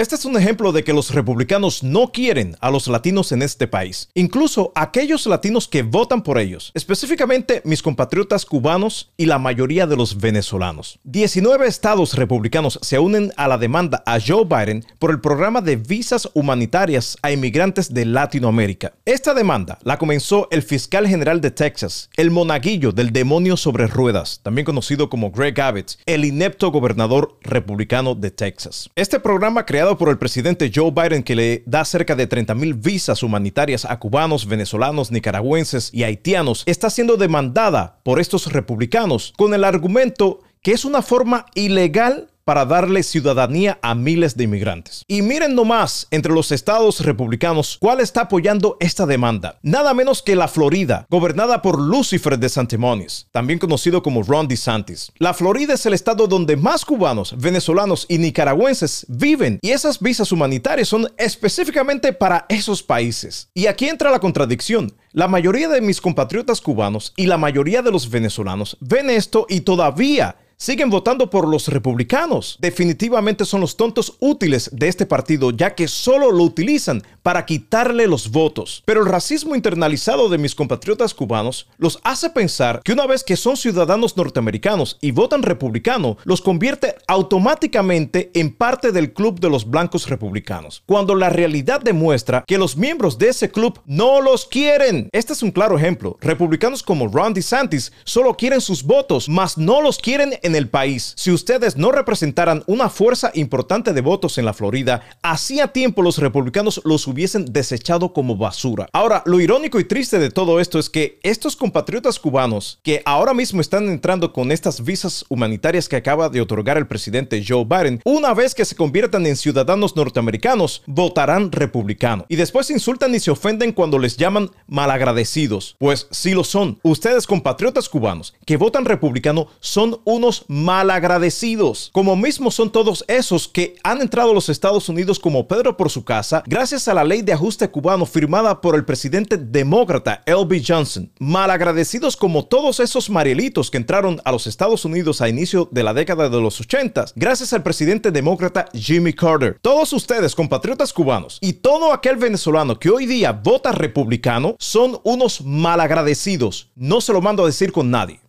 Este es un ejemplo de que los republicanos no quieren a los latinos en este país, incluso aquellos latinos que votan por ellos, específicamente mis compatriotas cubanos y la mayoría de los venezolanos. 19 estados republicanos se unen a la demanda a Joe Biden por el programa de visas humanitarias a inmigrantes de Latinoamérica. Esta demanda la comenzó el fiscal general de Texas, el monaguillo del demonio sobre ruedas, también conocido como Greg Abbott, el inepto gobernador republicano de Texas. Este programa creado por el presidente Joe Biden que le da cerca de 30 mil visas humanitarias a cubanos, venezolanos, nicaragüenses y haitianos. Está siendo demandada por estos republicanos con el argumento que es una forma ilegal para darle ciudadanía a miles de inmigrantes. Y miren nomás entre los estados republicanos cuál está apoyando esta demanda. Nada menos que la Florida, gobernada por Lucifer de Santimonios, también conocido como Ron DeSantis. La Florida es el estado donde más cubanos, venezolanos y nicaragüenses viven y esas visas humanitarias son específicamente para esos países. Y aquí entra la contradicción. La mayoría de mis compatriotas cubanos y la mayoría de los venezolanos ven esto y todavía siguen votando por los republicanos. Definitivamente son los tontos útiles de este partido, ya que solo lo utilizan para quitarle los votos. Pero el racismo internalizado de mis compatriotas cubanos los hace pensar que una vez que son ciudadanos norteamericanos y votan republicano, los convierte automáticamente en parte del club de los blancos republicanos, cuando la realidad demuestra que los miembros de ese club no los quieren. Este es un claro ejemplo. Republicanos como Ron DeSantis solo quieren sus votos, mas no los quieren en el país. Si ustedes no representaran una fuerza importante de votos en la Florida, hacía tiempo los republicanos los hubiesen desechado como basura. Ahora, lo irónico y triste de todo esto es que estos compatriotas cubanos que ahora mismo están entrando con estas visas humanitarias que acaba de otorgar el presidente Joe Biden, una vez que se conviertan en ciudadanos norteamericanos, votarán republicano. Y después insultan y se ofenden cuando les llaman malagradecidos. Pues sí lo son. Ustedes compatriotas cubanos que votan republicano son unos malagradecidos, como mismo son todos esos que han entrado a los Estados Unidos como Pedro por su casa gracias a la ley de ajuste cubano firmada por el presidente demócrata L.B. Johnson. Malagradecidos como todos esos marielitos que entraron a los Estados Unidos a inicio de la década de los 80 gracias al presidente demócrata Jimmy Carter. Todos ustedes, compatriotas cubanos, y todo aquel venezolano que hoy día vota republicano son unos malagradecidos. No se lo mando a decir con nadie.